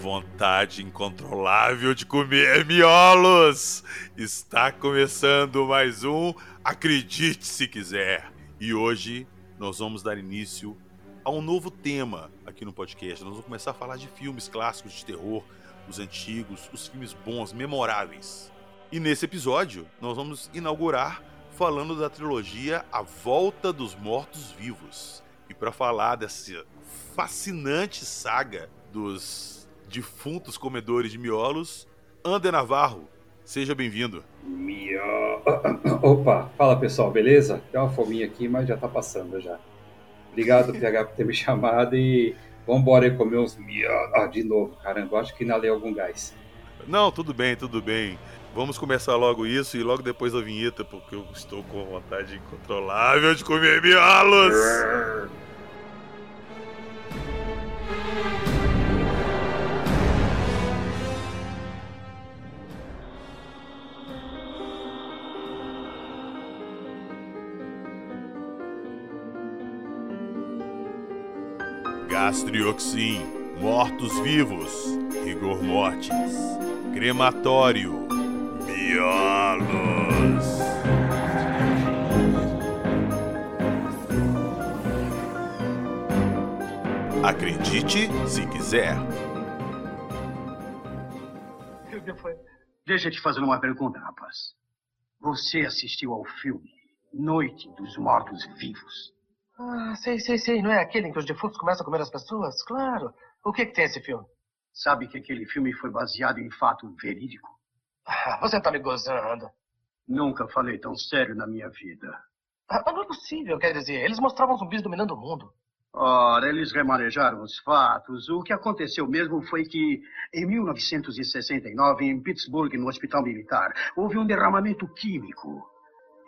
vontade incontrolável de comer miolos. Está começando mais um Acredite se quiser. E hoje nós vamos dar início a um novo tema aqui no podcast. Nós vamos começar a falar de filmes clássicos de terror, os antigos, os filmes bons, memoráveis. E nesse episódio nós vamos inaugurar falando da trilogia A Volta dos Mortos Vivos. E para falar dessa fascinante saga dos defuntos comedores de miolos, Ander Navarro. Seja bem-vindo. Mio... Opa, fala pessoal, beleza? Tem uma fominha aqui, mas já tá passando já. Obrigado, PH, por ter me chamado e vamos embora aí comer uns miolos. Ah, de novo, caramba, acho que inalei algum gás. Não, tudo bem, tudo bem. Vamos começar logo isso e logo depois a vinheta, porque eu estou com vontade incontrolável de comer miolos. Gastrioxin, mortos-vivos, rigor mortis, crematório, miolos. Acredite se quiser. Deixa eu te fazer uma pergunta, rapaz. Você assistiu ao filme Noite dos Mortos Vivos? Ah, sei, sei, sei. Não é aquele em que os defuntos começam a comer as pessoas? Claro. O que, que tem esse filme? Sabe que aquele filme foi baseado em fato verídico? Ah, você tá me gozando. Nunca falei tão sério na minha vida. Ah, mas não é possível, quer dizer, eles mostravam zumbis dominando o mundo. Ora, eles remanejaram os fatos. O que aconteceu mesmo foi que, em 1969, em Pittsburgh, no hospital militar, houve um derramamento químico.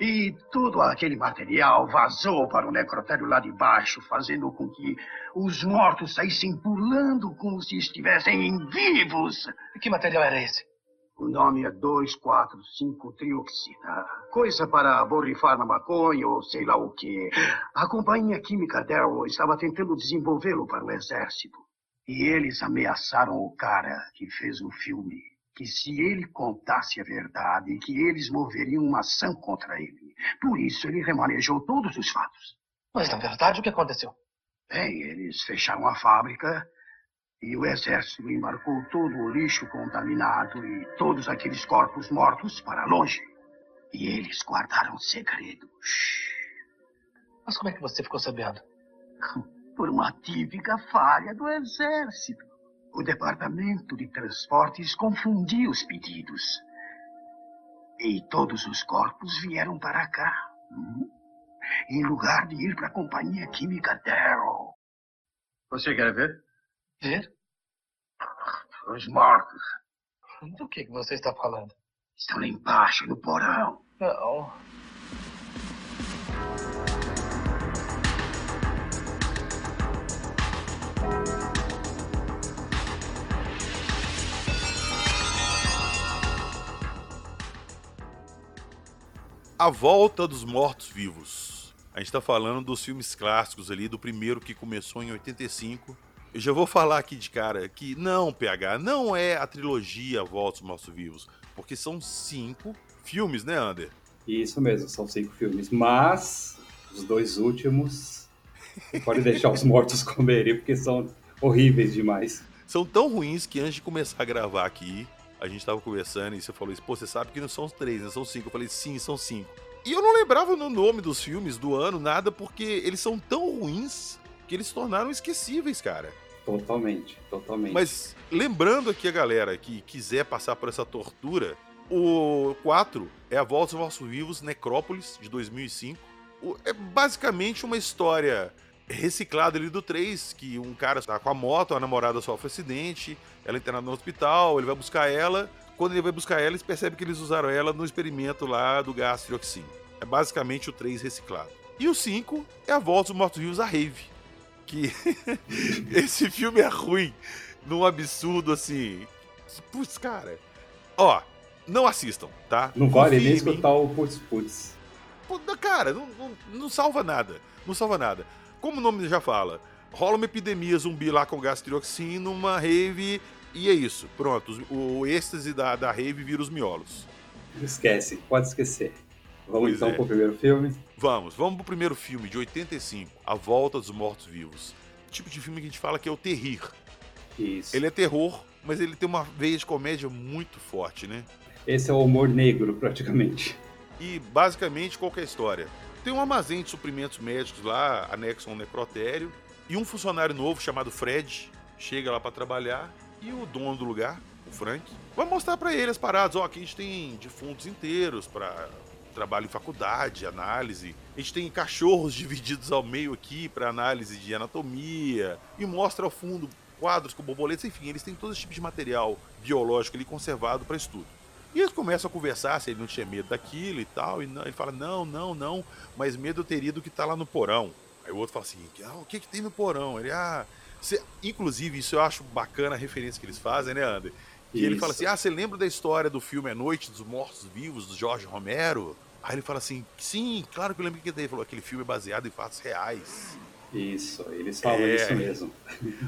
E todo aquele material vazou para o necrotério lá de baixo, fazendo com que os mortos saíssem pulando como se estivessem vivos. E que material era esse? O nome é 245-trioxina. Coisa para borrifar na maconha ou sei lá o quê. A companhia química Darrow estava tentando desenvolvê-lo para o exército. E eles ameaçaram o cara que fez o filme que se ele contasse a verdade, que eles moveriam uma ação contra ele. Por isso ele remanejou todos os fatos. Mas na verdade o que aconteceu? Bem, eles fecharam a fábrica e o exército embarcou todo o lixo contaminado e todos aqueles corpos mortos para longe. E eles guardaram segredo. Mas como é que você ficou sabendo? Por uma típica falha do exército. O departamento de transportes confundiu os pedidos. E todos os corpos vieram para cá. Hum? Em lugar de ir para a companhia química Darrow. Você quer ver? Ver? Os mortos. Do que você está falando? Estão lá embaixo, no porão. Não. A Volta dos Mortos-Vivos. A gente tá falando dos filmes clássicos ali, do primeiro que começou em 85. Eu já vou falar aqui de cara que não, PH, não é a trilogia Volta dos Mortos-Vivos, porque são cinco filmes, né, Ander? Isso mesmo, são cinco filmes, mas os dois últimos pode deixar os mortos comerem, porque são horríveis demais. São tão ruins que antes de começar a gravar aqui, a gente tava conversando e você falou isso, pô, você sabe que não são três, né? São cinco. Eu falei, sim, são cinco. E eu não lembrava no nome dos filmes do ano, nada, porque eles são tão ruins que eles se tornaram esquecíveis, cara. Totalmente, totalmente. Mas lembrando aqui a galera que quiser passar por essa tortura, o 4 é A Volta aos Mortos Vivos, Necrópolis, de 2005. É basicamente uma história reciclado ali do 3, que um cara tá com a moto, a namorada sofre um acidente, ela é internada no hospital, ele vai buscar ela. Quando ele vai buscar ela, eles percebem que eles usaram ela no experimento lá do gás trioxina. É basicamente o 3 reciclado. E o 5 é a volta dos mortos-vivos a Rave. Que esse filme é ruim num absurdo assim. Putz, cara. Ó, não assistam, tá? Não vale nem escutar o putz putz. Cara, não, não, não salva nada. Não salva nada como o nome já fala, rola uma epidemia zumbi lá com gás trioxina, uma rave, e é isso. Pronto, o, o êxtase da, da rave vira os miolos. Esquece, pode esquecer. Vamos Pois então é. pro primeiro filme. Vamos, vamos pro primeiro filme, de 85, A Volta dos Mortos-Vivos. Tipo de filme que a gente fala que é o terrir. Isso. Ele é terror, mas ele tem uma veia de comédia muito forte, né? Esse é o humor negro, praticamente. E basicamente qualquer história. Tem um armazém de suprimentos médicos lá, anexo a um necrotério, e um funcionário novo chamado Fred chega lá pra trabalhar e o dono do lugar, o Frank, vai mostrar pra ele as paradas, ó, aqui a gente tem defuntos inteiros pra trabalho em faculdade, análise. A gente tem cachorros divididos ao meio aqui pra análise de anatomia e mostra ao fundo quadros com borboletas, enfim, eles têm todo esse tipo de material biológico ali conservado pra estudo. E eles começam a conversar se ele não tinha medo daquilo e tal. E não- ele fala: Não, não, não, mas medo eu teria do que tá lá no porão. Aí o outro fala assim: ah, O que que tem no porão? Ele, ah. cê-" Inclusive, isso eu acho bacana a referência que eles fazem, né, Ander? Que ele Isso. fala assim: Ah, você lembra da história do filme A Noite dos Mortos Vivos, do Jorge Romero? Aí ele fala assim: Sim, claro que eu lembro que ele falou: Aquele filme é baseado em fatos reais. Isso, eles falam É. isso mesmo.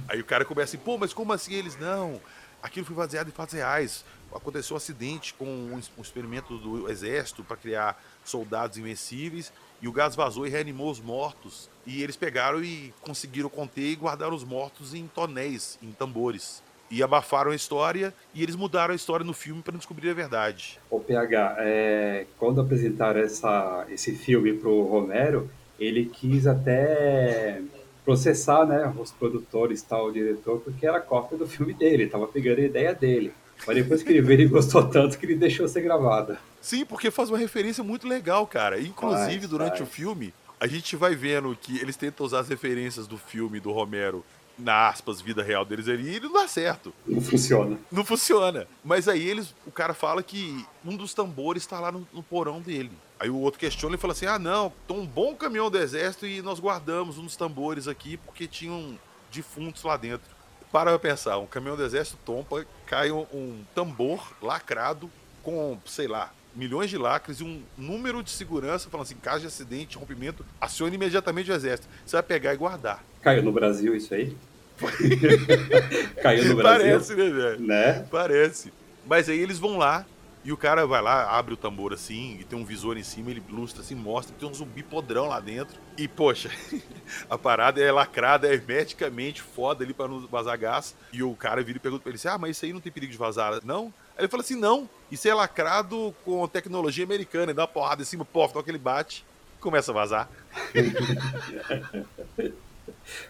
Aí o cara começa assim, pô, mas como assim eles não? Aquilo foi baseado em fatos reais. Aconteceu um acidente com um, experimento do exército para criar soldados invencíveis e o gás vazou e reanimou os mortos. E eles pegaram e conseguiram conter e guardaram os mortos em tonéis, em tambores. E abafaram a história e eles mudaram a história no filme para descobrir a verdade. O PH, é, quando apresentaram essa, esse filme pro Romero, ele quis até processar né, os produtores tal, o diretor, porque era cópia do filme dele, tava pegando a ideia dele. Mas depois que ele viu, ele gostou tanto que ele deixou ser gravada. Sim, porque faz uma referência muito legal, cara. Inclusive, Faz, durante faz. o filme, a gente vai vendo que eles tentam usar as referências do filme do Romero na aspas vida real deles ali e não dá certo. Não funciona. Não funciona. Mas aí eles, o cara fala que um dos tambores tá lá no, no porão dele. Aí o outro questiona e fala assim: ah, não, tem um bom caminhão do exército e nós guardamos uns tambores aqui porque tinham defuntos lá dentro. Para pra pensar, um caminhão do exército tompa, cai um, um tambor lacrado com, sei lá, milhões de lacres e um número de segurança falando assim: caso de acidente, rompimento, acione imediatamente o exército. Você vai pegar e guardar. Caiu no Brasil isso aí? Caiu no Brasil? Parece, né, velho? Né? Parece. Mas aí eles vão lá e o cara vai lá, abre o tambor assim, e tem um visor em cima, ele lustra assim, mostra que tem um zumbi podrão lá dentro. E, poxa, a parada é lacrada hermeticamente, foda ali pra não vazar gás. E o cara vira e pergunta pra ele assim: Ah, mas isso aí não tem perigo de vazar, não? Aí ele fala assim: Não, isso é lacrado com tecnologia americana. E dá uma porrada em cima, pof, toca ele bate, começa a vazar.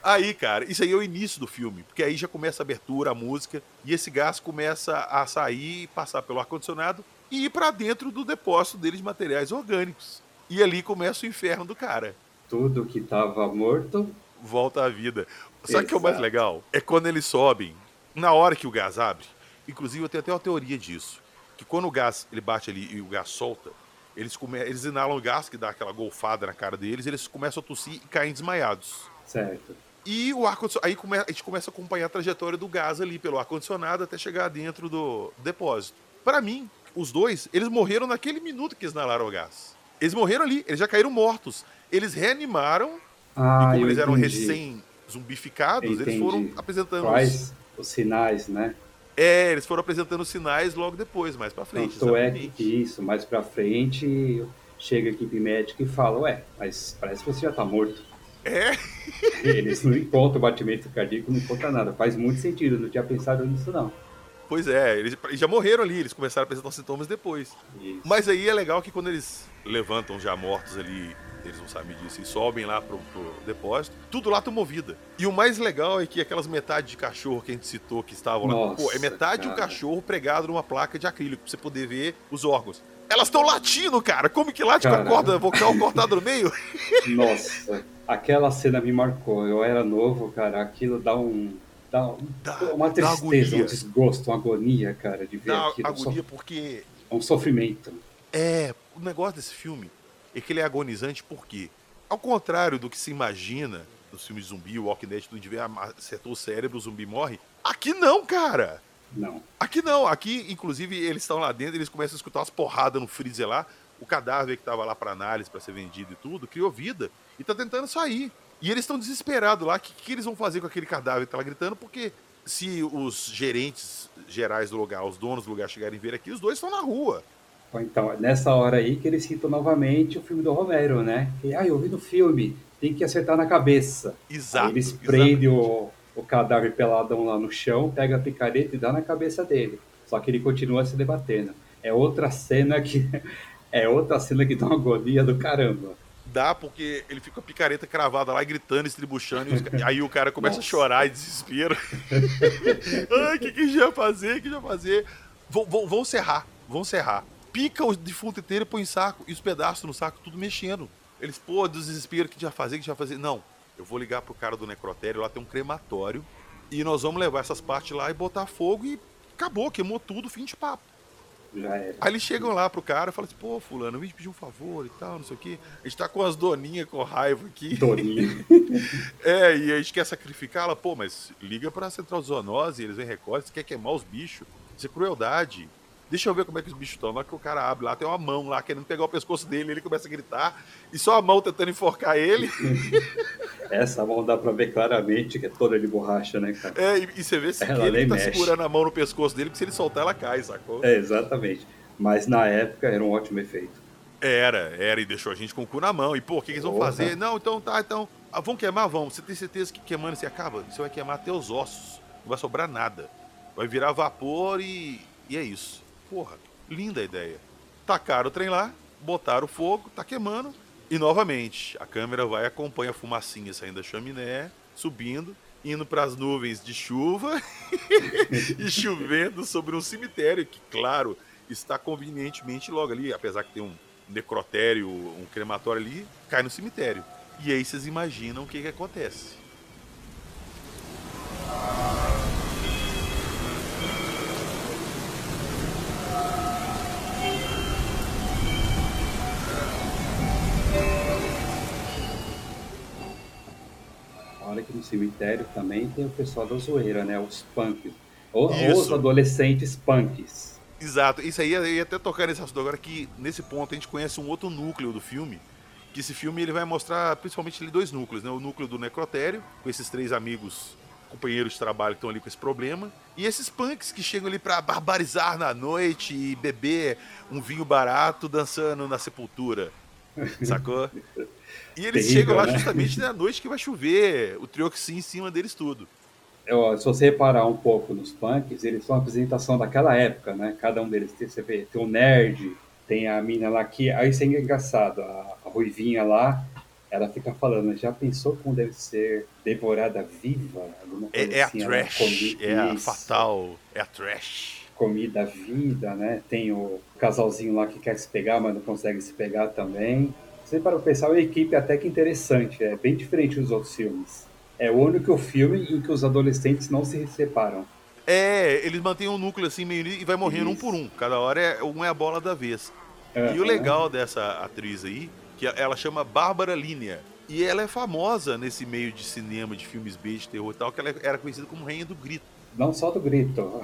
Aí, cara, isso aí é o início do filme, porque aí já começa a abertura, a música, e esse gás começa a sair, passar pelo ar-condicionado e ir pra dentro do depósito dele de materiais orgânicos. E ali começa o inferno do cara. Tudo que tava morto, Volta à vida. Sabe o que é o mais legal? É quando eles sobem, na hora que o gás abre. Inclusive, eu tenho até uma teoria disso. Que quando o gás ele bate ali e o gás solta, eles, come... eles inalam o gás, que dá aquela golfada na cara deles, eles começam a tossir e caem desmaiados. Certo. E o ar aí come- a gente começa a acompanhar a trajetória do gás ali pelo ar condicionado até chegar dentro do depósito. Pra mim, os dois, eles morreram naquele minuto que eles inalaram o gás. Eles morreram ali, eles já caíram mortos. Eles reanimaram Ah, e como eles eram entendi. recém zumbificados, eles foram apresentando os... Quais os sinais, né? É, eles foram apresentando os sinais logo depois, mais pra frente. Tanto é que isso, mais pra frente, chega a equipe médica e fala, ué, mas parece que você já tá morto. É, Eles não encontram o batimento cardíaco, não encontram nada. Faz muito sentido, eu não tinha pensado nisso não. pois é, eles já morreram ali, eles começaram a apresentar sintomas depois. Isso. Mas aí é legal que quando eles levantam já mortos ali, eles não sabem disso, e sobem lá pro, pro depósito, tudo lá tomou vida. E o mais legal é que aquelas metades de cachorro que a gente citou que estavam lá, Nossa, pô, é metade de um cara. cachorro pregado numa placa de acrílico pra você poder ver os órgãos. Elas estão latindo, cara! Como que late com a Cara. corda vocal cortada no meio? Nossa, aquela cena me marcou. Eu era novo, cara, aquilo dá um... Dá um- Dá- uma dá tristeza, agonia. um desgosto, uma agonia, cara, de ver Dá aquilo. agonia porque É um sofrimento. É, o negócio desse filme é que ele é agonizante porque, ao contrário do que se imagina nos filmes de zumbi, o Walking Dead, tudo de ver, ah, acertou o cérebro, o zumbi morre. Aqui não, cara! Não. Aqui não, aqui, inclusive, eles estão lá dentro, eles começam a escutar umas porradas no freezer lá. O cadáver que tava lá para análise, para ser vendido e tudo, criou vida e tá tentando sair. E eles estão desesperados lá. O que, que eles vão fazer com aquele cadáver que tá lá gritando? Porque se os gerentes gerais do lugar, os donos do lugar chegarem a ver aqui, os dois estão na rua. Então, nessa hora aí que eles citam novamente o filme do Romero, né? Que, ah, eu vi no filme, tem que acertar na cabeça. Exato. Aí eles prendem o, o cadáver peladão lá no chão, pega a picareta e dá na cabeça dele. Só que ele continua se debatendo. É outra cena que. É outra cena que dá uma agonia do caramba. Dá porque ele fica com a picareta cravada lá, gritando, estribuchando, e aí o cara começa Nossa. a chorar em desespero. Ai, o que, que a gente vai fazer? O que a gente vai fazer? Vão, vão, vão serrar, vão serrar. Pica o defunto inteiro e põe em saco, e os pedaços no saco, tudo mexendo. Eles, pô, desespero, o que a gente vai fazer? O que a gente vai fazer? Não, eu vou ligar pro cara do necrotério, lá tem um crematório, e nós vamos levar essas partes lá e botar fogo e acabou, queimou tudo, fim de papo. Já era. Aí eles chegam lá pro cara e falam assim, pô, fulano, eu vim te pedir um favor e tal, não sei o quê. A gente tá com as doninhas com raiva aqui. Doninho. É, e a gente quer sacrificá-la, pô, mas liga pra central zoonose, eles vêm recolhe, você quer queimar os bichos. Isso é crueldade. Deixa eu ver como é que os bichos estão. Na hora que o cara abre lá, tem uma mão lá querendo pegar o pescoço dele, ele começa a gritar, e só a mão tentando enforcar ele. Essa mão dá pra ver claramente que é toda de borracha, né, cara? É, e, e você vê se que Ela ele tá mexe. segurando a mão no pescoço dele, porque se ele soltar, ela cai, sacou? É, exatamente. Mas na época era um ótimo efeito. Era, era, e deixou a gente com o cu na mão. E, pô, o que, que eles vão fazer? Não, então tá, então. ah, vão queimar? Vão. Você tem certeza que queimando você acaba? Você vai queimar até os ossos. Não vai sobrar nada. Vai virar vapor e. E é isso. Porra, linda ideia. Tacaram o trem lá, botaram o fogo, tá queimando. E novamente, a câmera vai acompanha a fumacinha saindo da chaminé, subindo, indo pras nuvens de chuva e chovendo sobre um cemitério que, claro, está convenientemente logo ali, apesar que tem um necrotério, um crematório ali, cai no cemitério. E aí vocês imaginam o que, que acontece. Olha que no cemitério também tem o pessoal da zoeira, né? Os punks. Ou, ou os adolescentes punks. Exato, isso aí eu ia até tocar nesse assunto agora que nesse ponto a gente conhece um outro núcleo do filme. Que esse filme ele vai mostrar principalmente dois núcleos, né? O núcleo do necrotério, com esses três amigos, companheiros de trabalho que estão ali com esse problema, e esses punks que chegam ali pra barbarizar na noite e beber um vinho barato dançando na sepultura. Sacou? E eles Terrível, chegam lá né? justamente na noite que vai chover, o trioxin em cima deles tudo. Eu, se você reparar um pouco nos punks, eles são a apresentação daquela época, né? Cada um deles tem, você vê, tem o nerd, tem a mina lá que. Aí isso é engraçado, a, a ruivinha lá, ela fica falando, já pensou como deve ser devorada viva? É, é a assim, ela trash, é a isso, fatal, é a trash. Comida vida, né? Tem o casalzinho lá que quer se pegar, mas não consegue se pegar também. Você para pensar, é uma equipe até que interessante, é bem diferente dos outros filmes. É o único filme em que os adolescentes não se separam. É, eles mantêm um núcleo assim meio e vai morrendo um Isso. por um. Cada hora é um é a bola da vez. E o legal dessa atriz aí, que ela chama Bárbara Linea. E ela é famosa nesse meio de cinema, de filmes B, de terror e tal, que ela era conhecida como Rainha do Grito. Não só do grito.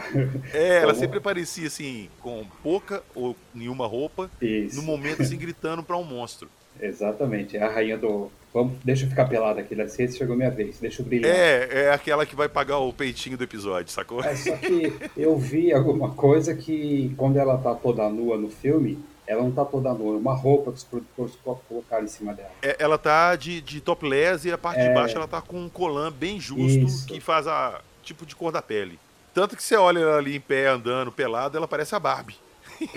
É, ela Como? sempre aparecia assim, com pouca ou nenhuma roupa, Isso. no momento assim, gritando pra um monstro. Exatamente. É a rainha do. Vamos, deixa eu ficar pelada aqui, dá licença, chegou minha vez, deixa eu brilhar. É, é aquela que vai pagar o peitinho do episódio, sacou? É, só que eu vi alguma coisa que quando ela tá toda nua no filme, ela não tá toda nua, é uma roupa que os produtores co- colocaram em cima dela. É, ela tá de, de topless e a parte de É. baixo ela tá com um colã bem justo Isso. que faz a tipo de cor da pele. Tanto que você olha ela ali em pé andando pelada, ela parece a Barbie.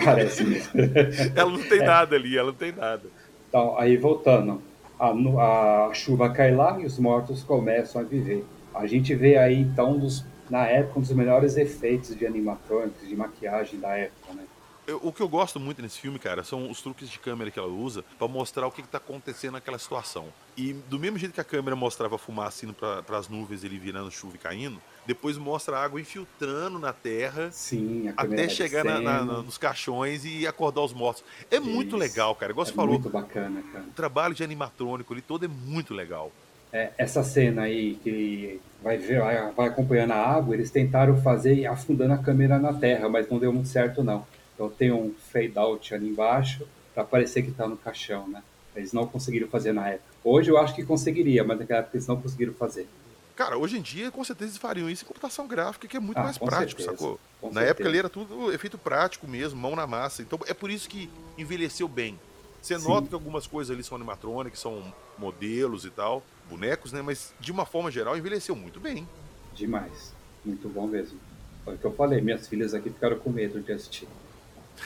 Parece mesmo. Ela não É. tem nada ali, ela não tem nada. Então, aí voltando, a, a chuva cai lá e os mortos começam a viver. A gente vê aí, então, dos, na época, um dos melhores efeitos de animatrônicos, de maquiagem da época, né? Eu- o que eu gosto muito nesse filme, cara, são os truques de câmera que ela usa pra mostrar o que, que tá acontecendo naquela situação. E do mesmo jeito que a câmera mostrava fumaça indo pra, pras nuvens, ele virando chuva e caindo, depois mostra a água infiltrando na terra Sim, até chegar na- na- nos caixões e acordar os mortos. É muito Isso. legal, cara. Igual você É falou, muito bacana, cara. o trabalho de animatrônico ali todo é muito legal. É, essa cena aí que vai, ver, vai acompanhando a água, eles tentaram fazer afundando a câmera na terra, mas não deu muito certo não. Então tem um fade out ali embaixo para parecer que tá no caixão, né? Eles não conseguiram fazer na época. Hoje eu acho que conseguiria, mas naquela época eles não conseguiram fazer. Cara, hoje em dia, com certeza, eles fariam isso em computação gráfica, que é muito Ah, mais prático, certeza, sacou? com Na certeza. época ali era tudo efeito prático mesmo, mão na massa. Então é por isso que envelheceu bem. Você Sim. nota que algumas coisas ali são animatrônicas, são modelos e tal, bonecos, né? Mas de uma forma geral envelheceu muito bem. Demais. Muito bom mesmo. Foi o que eu falei, minhas filhas aqui ficaram com medo de assistir.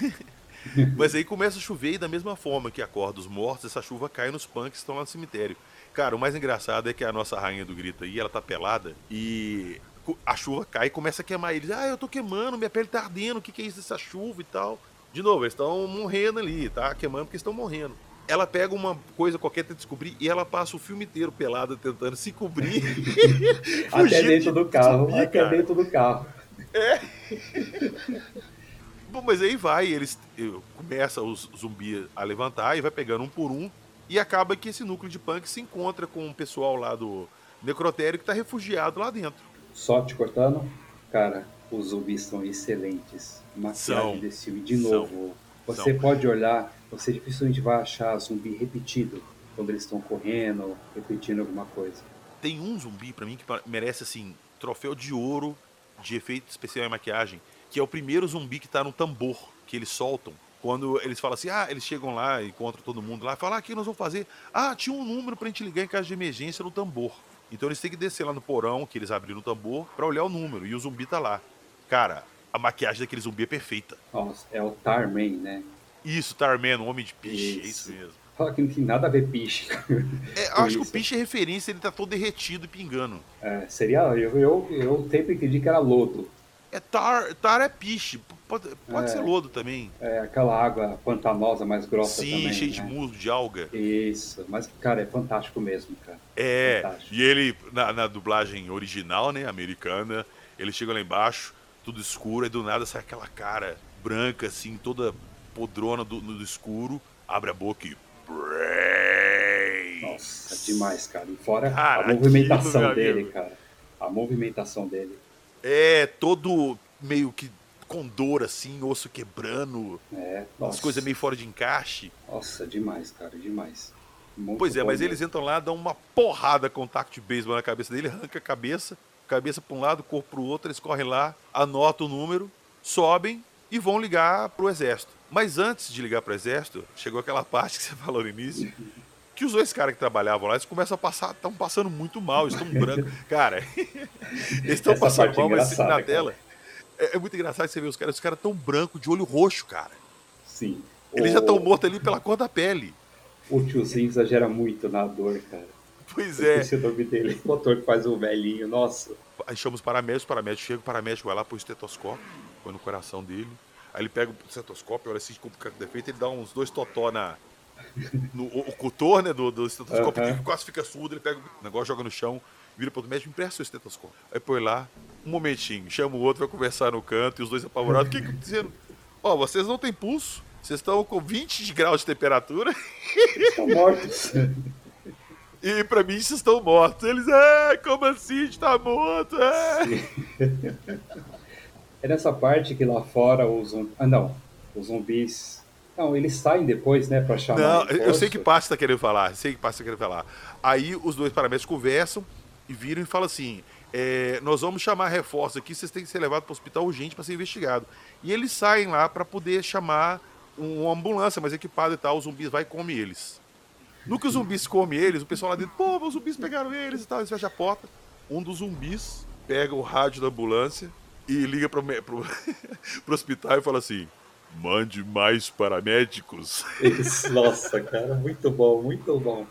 Mas aí começa a chover e da mesma forma que acorda os mortos, essa chuva cai nos punks que estão lá no cemitério. Cara, o mais engraçado é que a nossa rainha do grito aí, ela tá pelada e a chuva cai e começa a queimar eles. Ah, eu tô queimando, minha pele tá ardendo, o que, que é isso dessa chuva e tal. De novo, eles estão morrendo ali, tá? Queimando porque estão morrendo. Ela pega uma coisa qualquer tenta descobrir e ela passa o filme inteiro pelada tentando se cobrir. Até dentro de do carro, zumbi, até cara. dentro do carro. Bom, mas aí vai, eles começa os zumbis a levantar e vai pegando um por um e acaba que esse núcleo de punk se encontra com o pessoal lá do necrotério que tá refugiado lá dentro. Só te cortando, cara, os zumbis são excelentes. Maquiagem São. desse filme, de São. novo. Você São. pode olhar, você dificilmente vai achar zumbi repetido quando eles estão correndo, repetindo alguma coisa. Tem um zumbi pra mim que merece assim troféu de ouro de efeito especial e maquiagem, que é o primeiro zumbi que tá no tambor que eles soltam. Quando eles falam assim, ah, eles chegam lá, encontram todo mundo lá, falam, ah, o que nós vamos fazer? Ah, tinha um número pra gente ligar em caso de emergência no tambor. Então eles têm que descer lá no porão, que eles abriram o tambor, pra olhar o número, e o zumbi tá lá. Cara, a maquiagem daquele zumbi é perfeita. Nossa, é o Tarman, né? Isso, Tarman, um homem de piche, é Isso. isso mesmo. Fala que não tem nada a ver piche. É, acho que o isso. piche é referência, ele tá todo derretido e pingando. É, seria, eu, eu, eu sempre entendi que era lodo. É tar, tar é piche, pode, pode É. ser lodo também. É aquela água pantanosa mais grossa Sim, também. cheio de né? musgo, de alga. Isso, mas, cara, é fantástico mesmo, cara. É, Fantástico. e ele, na, na dublagem original, né, americana, ele chega lá embaixo, tudo escuro, e do nada sai aquela cara branca, assim, toda podrona do, no escuro, abre a boca e. Nossa, demais, cara. E fora Cara, a movimentação aquilo, dele, cara. A movimentação dele. É, todo meio que com dor, assim, osso quebrando, É, coisas meio fora de encaixe. Nossa, demais, cara, demais. Muito Pois é, mas mesmo. eles entram lá, dão uma porrada com taco de beisebol na cabeça dele, arranca a cabeça, cabeça para um lado, corpo para o outro, eles correm lá, anotam o número, sobem e vão ligar pro exército. Mas antes de ligar pro exército, chegou aquela parte que você falou no início, que os dois caras que trabalhavam lá, eles começam a passar, estão passando muito mal, estão brancos. Cara, eles estão passando é mal, mas na tela. É, é muito engraçado você ver os caras, os caras tão branco, de olho roxo, cara. Sim. Eles o, já estão mortos ali pela cor da pele. O tiozinho exagera muito na dor, cara. Pois é. esqueci o nome dele. O motor que faz o velhinho, nossa. Aí chama os paramédicos, o paramédico chega, o paramédico vai lá, põe o estetoscópio, põe no coração dele. Aí ele pega o estetoscópio, olha assim, como o cara defeito, ele dá uns dois totó na. No, o, o cutor, né, do, do estetoscópio, Aham. que quase fica surdo, ele pega o negócio, joga no chão, vira pro outro médico, empresta o estetoscópio. Aí põe lá, um momentinho, chama o outro, vai conversar no canto, e os dois apavorados, o que que dizendo? Ó, vocês não têm pulso, vocês estão com 20 de graus de temperatura, Estão mortos. e pra mim vocês estão mortos. Eles, é, como assim, a gente tá morto? É. É nessa parte que lá fora os. Ah, não. Os zumbis. Não, eles saem depois, né, pra chamar. Não, eu sei que você tá querendo falar, sei que você tá querendo falar. Aí os dois paramédicos conversam e viram e falam assim: é, nós vamos chamar reforço aqui, vocês têm que ser levados para o hospital urgente para ser investigado. E eles saem lá para poder chamar um- uma ambulância mais equipada e tal, os zumbis vai e come eles. No que os zumbis comem eles, o pessoal lá dentro, pô, os zumbis pegaram eles e tal, eles fecham a porta. Um dos zumbis pega o rádio da ambulância e liga pro, pro hospital e fala assim: mande mais paramédicos. Isso, nossa, cara, muito bom, muito bom.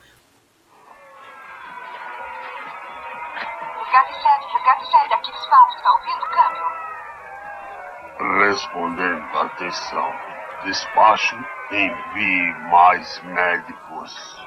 Resgate 7, resgate 7, aqui despacho, tá ouvindo, câmbio? Respondendo, atenção. Despacho, envie mais médicos.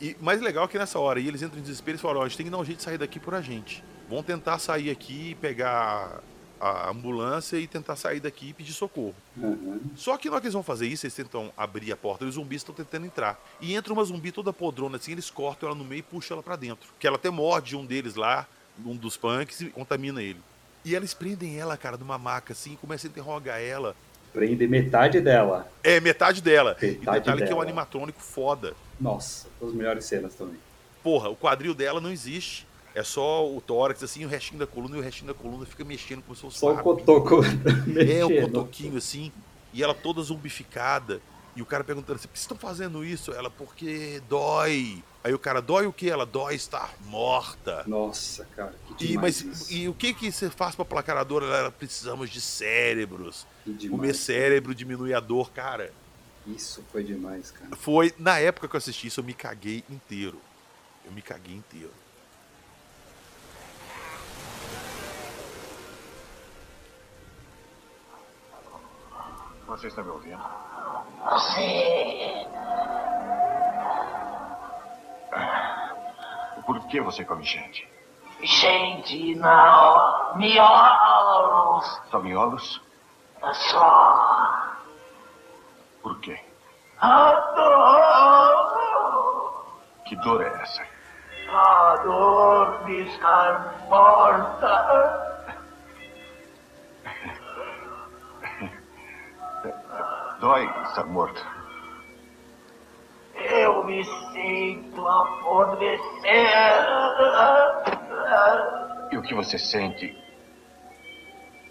E mais legal é que nessa hora eles entram em desespero e falam: ó, a gente tem que dar um jeito de sair daqui por a gente. Vão tentar sair aqui, pegar a ambulância e tentar sair daqui e pedir socorro. Uhum. Só que na hora que eles vão fazer isso, eles tentam abrir a porta e os zumbis estão tentando entrar. E entra uma zumbi toda podrona assim, eles cortam ela no meio e puxam ela pra dentro. Que ela até morde um deles lá, um dos punks, e contamina ele. E eles prendem ela, cara, numa maca assim, e começam a interrogar ela. Prende metade dela. É, metade dela. Metade e detalhe que é um dela. animatrônico foda. Nossa, as melhores cenas também. Porra, o quadril dela não existe. É só o tórax, assim, o restinho da coluna, e o restinho da coluna fica mexendo como se fosse Só o cotoco É, o cotoquinho assim, e ela toda zumbificada. E o cara perguntando assim: por que vocês estão fazendo isso? Ela, porque dói. Aí o cara, dói o quê? Ela, dói estar morta. Nossa, cara, que E, demais mas, isso. e o que que você faz pra placar a dor? Ela, precisamos de cérebros. Que Comer cérebro diminui a dor. Cara, Isso foi demais, cara. foi. Na época que eu assisti isso, eu me caguei inteiro. Eu me caguei inteiro. Você está me ouvindo? Sim. Por que você come gente? Gente, não. Miolos. Só miolos? Só. Por quê? Adoro. Que dor é essa? A dor de estar morta. Dói estar morto. Eu me sinto apodrecer. E o que você sente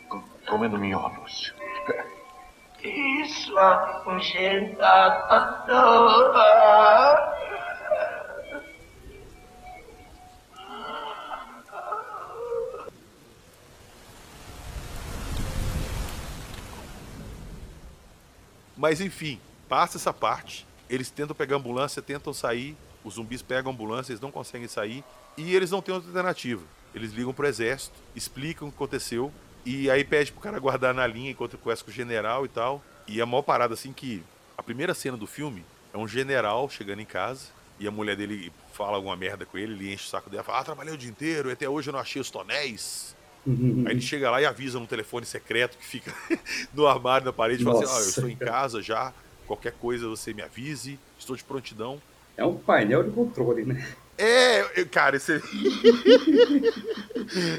co- comendo miolos? Isso afugenta a Mas enfim, passa essa parte. Eles tentam pegar a ambulância, tentam sair. Os zumbis pegam a ambulância, eles não conseguem sair. E eles não têm outra alternativa. Eles ligam pro exército, explicam o que aconteceu. E aí pede pro cara guardar na linha enquanto conversa com o general e tal. E a maior parada, assim, que a primeira cena do filme é um general chegando em casa. E a mulher dele fala alguma merda com ele, ele enche o saco dela, fala, ah, trabalhei o dia inteiro até hoje eu não achei os tonéis. Aí ele chega lá e avisa no telefone secreto que fica no armário na parede e fala assim: Ó, eu Nossa, estou em casa já, qualquer coisa você me avise, estou de prontidão. É um painel de controle, né? É, cara, esse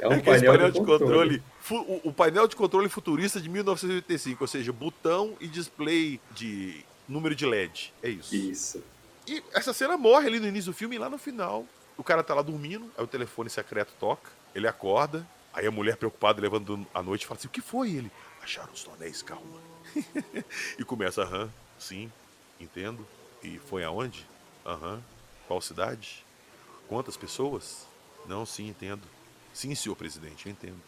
É um é painel, painel de controle. controle. o, o painel de controle futurista de 1985, ou seja, botão e display de número de LED. É isso. Isso. E essa cena morre ali no início do filme e lá no final. O cara tá lá dormindo, aí o telefone secreto toca, ele acorda, aí a mulher preocupada levando a noite fala assim: o que foi ele? Acharam os tonéis, calma. e começa, aham, sim, entendo. E foi aonde? Aham. Qual cidade? Quantas pessoas? Não, sim, entendo. Sim, senhor presidente, eu entendo.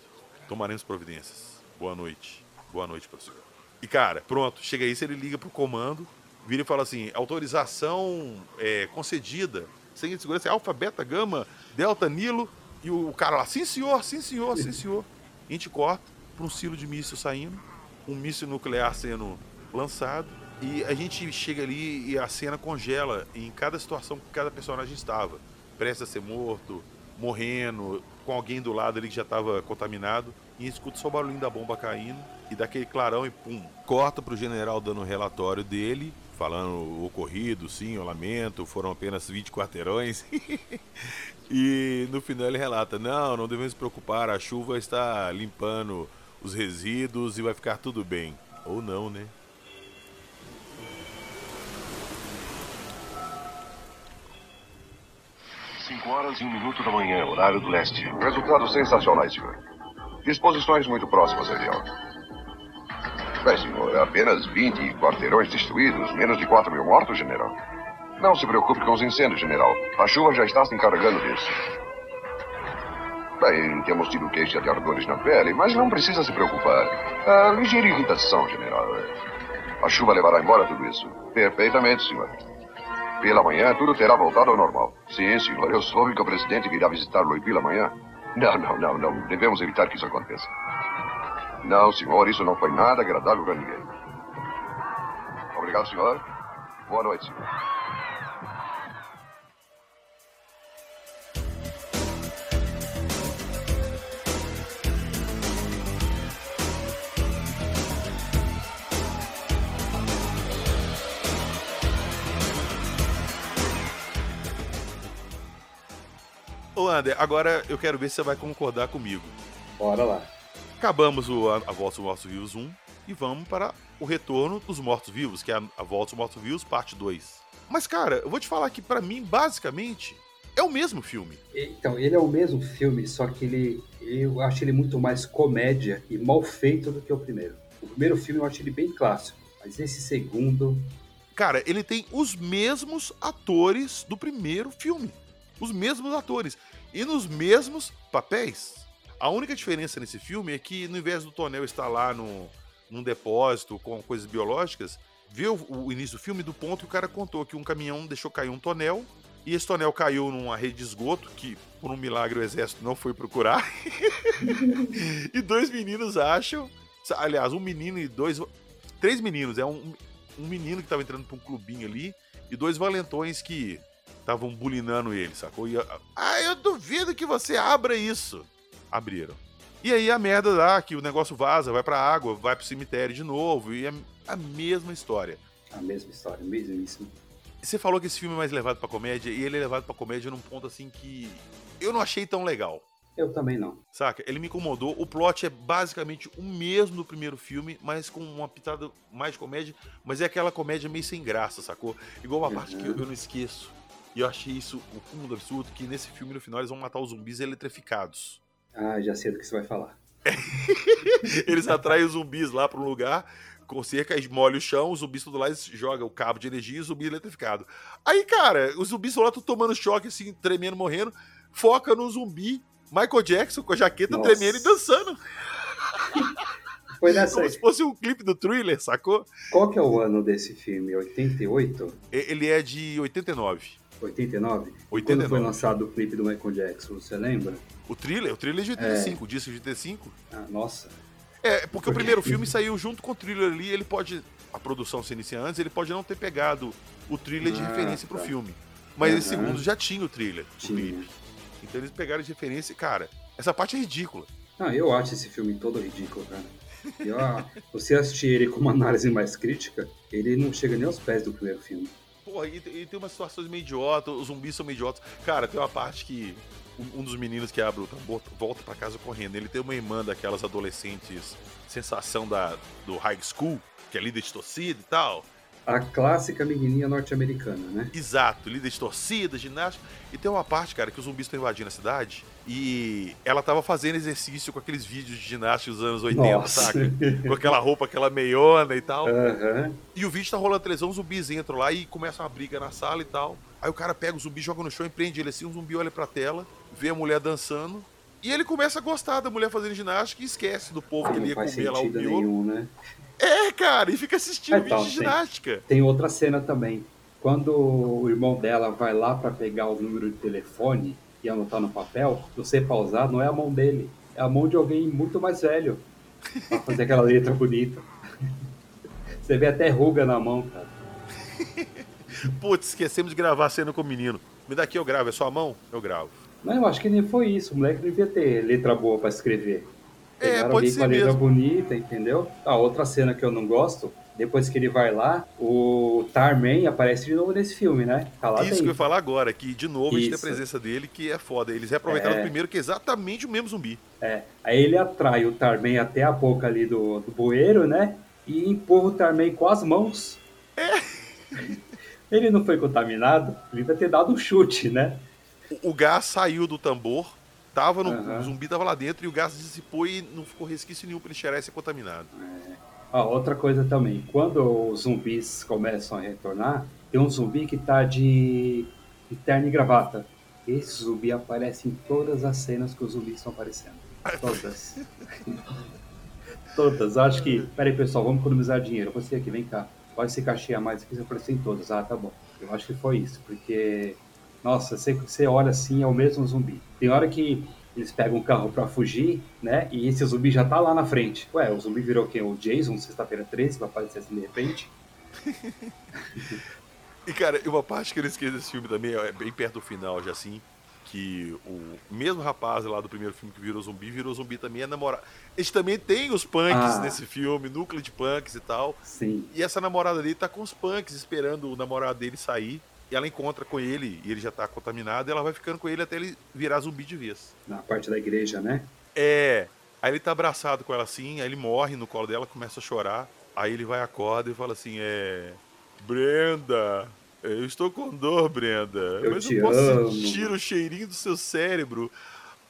Tomaremos providências. Boa noite. Boa noite para o senhor. E cara, pronto, chega isso, ele liga pro comando, vira e fala assim: autorização é, concedida, sem segurança, alfa, beta, gama, delta, nilo. E o cara lá, sim senhor, sim senhor, sim senhor. A gente corta para um silo de míssil saindo, um míssil nuclear sendo lançado. E a gente chega ali e a cena congela em cada situação que cada personagem estava. Prestes a ser morto, morrendo, com alguém do lado ali que já estava contaminado. E escuta só o barulhinho da bomba caindo e daquele clarão e pum. Corta pro general dando o relatório dele, falando o ocorrido, sim, eu lamento, foram apenas 20 quarteirões. e no final ele relata: não, não devemos se preocupar, a chuva está limpando os resíduos e vai ficar tudo bem. Ou não, né? Cinco horas e um minuto da manhã, horário do leste. Resultados sensacionais, senhor. Disposições muito próximas, Ariel. Bem, senhor, apenas 20 quarteirões destruídos, menos de 4 mil mortos, general. Não se preocupe com os incêndios, general. A chuva já está se encarregando disso. Bem, temos tido queixa de ardores na pele, mas não precisa se preocupar. Ah, ligeira irritação, general. A chuva levará embora tudo isso. Perfeitamente, senhor. Pela manhã, tudo terá voltado ao normal. Sim, senhor. Eu soube que o presidente virá visitar Louisville amanhã. Não, não, não, não. Devemos evitar que isso aconteça. Não, senhor. Isso não foi nada agradável para ninguém. Obrigado, senhor. Boa noite, senhor. Ô, Ander, agora eu quero ver se você vai concordar comigo. Bora lá. Acabamos o A, a Volta dos Mortos Vivos 1 e vamos para o Retorno dos Mortos Vivos, que é a, a Volta dos Mortos Vivos, parte 2. Mas, cara, eu vou te falar que, para mim, basicamente, é o mesmo filme. Então, ele é o mesmo filme, só que ele eu acho ele muito mais comédia e mal feito do que o primeiro. O primeiro filme eu acho ele bem clássico, mas esse segundo. Cara, ele tem os mesmos atores do primeiro filme. Os mesmos atores. E nos mesmos papéis. A única diferença nesse filme é que, no invés do Tonel estar lá no, num depósito com coisas biológicas, vê o, o início do filme do ponto que o cara contou que um caminhão deixou cair um tonel e esse tonel caiu numa rede de esgoto que, por um milagre, o exército não foi procurar. e dois meninos acham. Aliás, um menino e dois. Três meninos. É um, um menino que tava entrando pra um clubinho ali e dois valentões que estavam bulinando ele, sacou? E, ah, eu duvido que você abra isso. Abriram. E aí a merda dá que o negócio vaza, vai pra água, vai pro cemitério de novo. E é a mesma história. A mesma história, mesmíssimo. Você falou que esse filme é mais levado pra comédia, e ele é levado pra comédia num ponto assim que eu não achei tão legal. Eu também não. Saca? Ele me incomodou. O plot é basicamente o mesmo do primeiro filme, mas com uma pitada mais de comédia, mas é aquela comédia meio sem graça, sacou? Igual uma uhum. parte que eu, eu, não esqueço. E eu achei isso o cúmulo do absurdo, que nesse filme, no final, eles vão matar os zumbis eletrificados. Ah, já sei do que você vai falar. eles atraem os zumbis lá para um lugar, com cerca, molha o chão, os zumbis tudo lá, eles jogam o cabo de energia e o zumbi eletrificado. Aí, cara, os zumbis estão lá tudo tomando choque, assim, tremendo, morrendo. Foca no zumbi, Michael Jackson com a jaqueta Nossa. tremendo e dançando. Foi nessa Como se fosse um clipe do thriller, sacou? Qual que é o ano desse filme? 88? Ele é de 89. 89? 89. Quando foi lançado o clipe do Michael Jackson, você lembra? O thriller? O thriller é de 85, é. o disco de 85. Ah, nossa. É, porque, porque o primeiro filme saiu junto com o thriller ali, ele pode. A produção se inicia antes, ele pode não ter pegado o thriller de ah, referência tá. pro filme. Mas uhum. esse segundo já tinha o thriller, tinha. o clipe. Então eles pegaram de referência, cara, essa parte é ridícula. Ah, eu acho esse filme todo ridículo, cara. Eu, ah, você assistir ele com uma análise mais crítica, ele não chega nem aos pés do primeiro filme. Porra, e, e tem umas situações meio idiotas, os zumbis são meio idiotas. Cara, tem uma parte que um, dos meninos que abre o tambor volta para casa correndo. Ele tem uma irmã daquelas adolescentes, sensação da, do high school, que é líder de torcida e tal. A clássica menininha norte-americana, né? Exato, líder de torcida, ginástica. E tem uma parte, cara, que os zumbis estão invadindo a cidade e ela tava fazendo exercício com aqueles vídeos de ginástica dos anos 80, Nossa. saca? Com aquela roupa, aquela meiona e tal. Uhum. E o vídeo tá rolando televisão, os zumbis entram lá e começam uma briga na sala e tal. Aí o cara pega o zumbi, joga no chão e prende ele assim, o zumbi olha pra tela, vê a mulher dançando. E ele começa a gostar da mulher fazendo ginástica e esquece do povo ah, que ele ia comer lá o miolo. Nenhum, né? É, cara, e fica assistindo então, vídeo de ginástica. Tem, tem, outra cena também. Quando o irmão dela vai lá para pegar o número de telefone e anotar no papel, você pausar, não é a mão dele, é a mão de alguém muito mais velho. Pra fazer aquela letra bonita. Você vê até ruga na mão, cara. Putz, esquecemos de gravar a cena com o menino. Me dá aqui, eu gravo. É sua mão? Eu gravo. Não, eu acho que nem foi isso. O moleque devia ter letra boa para escrever. É, Pegaram é, pode ser com a letra mesmo. bonita, entendeu? A outra cena que eu não gosto, depois que ele vai lá, o Tarman aparece de novo nesse filme, né? Tá lá Isso dentro. que eu ia falar agora, que de novo Isso. a gente tem a presença dele, que é foda. Eles reaproveitaram é... o primeiro, que é exatamente o mesmo zumbi. É. Aí ele atrai o Tarman até a boca ali do, do bueiro, né? E empurra o Tarman com as mãos. É. Ele não foi contaminado, ele vai ter dado um chute, né? O, o gás saiu do tambor, tava no, uhum. o zumbi tava lá dentro e o gás dissipou e não ficou resquício nenhum para ele cheirar e ser contaminado. É. Ah, outra coisa também, quando os zumbis começam a retornar, tem um zumbi que tá de, de terno e gravata. Esse zumbi aparece em todas as cenas que os zumbis estão aparecendo. Todas. todas. Acho que. Peraí, pessoal, vamos economizar dinheiro. Você aqui, vem cá pode ser cachê a mais aqui, você aparecer em todos. Ah, tá bom. Eu acho que foi isso, porque, nossa, você, você olha assim, é o mesmo zumbi. Tem hora que eles pegam um carro para fugir, né? E esse zumbi já tá lá na frente. Ué, o zumbi virou quem? O Jason, sexta-feira 13, vai aparecer assim de repente. e cara, uma parte que eu esqueci desse filme também é bem perto do final, já assim que o mesmo rapaz lá do primeiro filme que virou zumbi, virou zumbi também é namorado. Eles também tem os punks ah. nesse filme, núcleo de punks e tal. Sim. E essa namorada dele tá com os punks esperando o namorado dele sair. E ela encontra com ele e ele já tá contaminado e ela vai ficando com ele até ele virar zumbi de vez. Na parte da igreja, né? É. Aí ele tá abraçado com ela assim, aí ele morre no colo dela, começa a chorar. Aí ele vai, acorda e fala assim: É. Brenda, eu estou com dor, Brenda. Eu mas te eu posso amo." sentir o cheirinho do seu cérebro.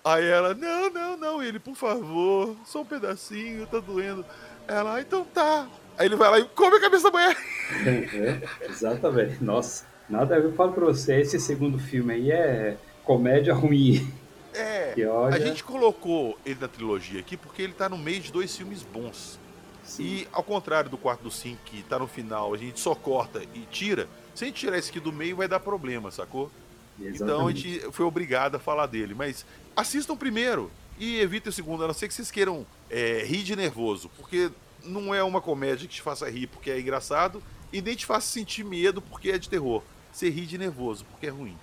Aí ela, não, não, não. Ele, por favor, só um pedacinho, tá doendo. Ela, "Ah, então tá. Aí ele vai lá e come a cabeça da mulher. É, exatamente. Nossa, nada a ver. Eu falo pra você, esse segundo filme aí é comédia ruim. É. Que olha. A gente colocou ele na trilogia aqui porque ele tá no meio de dois filmes bons. Sim. E ao contrário do quarto do 5, que tá no final, a gente só corta e tira. Se a gente tirar esse aqui do meio, vai dar problema, sacou? Então a Exatamente. gente foi obrigado a falar dele. Mas assistam primeiro e evitem o segundo, a não ser que vocês queiram é, rir de nervoso. Porque não é uma comédia que te faça rir porque é engraçado e nem te faça sentir medo porque é de terror. Você ri de nervoso porque é ruim.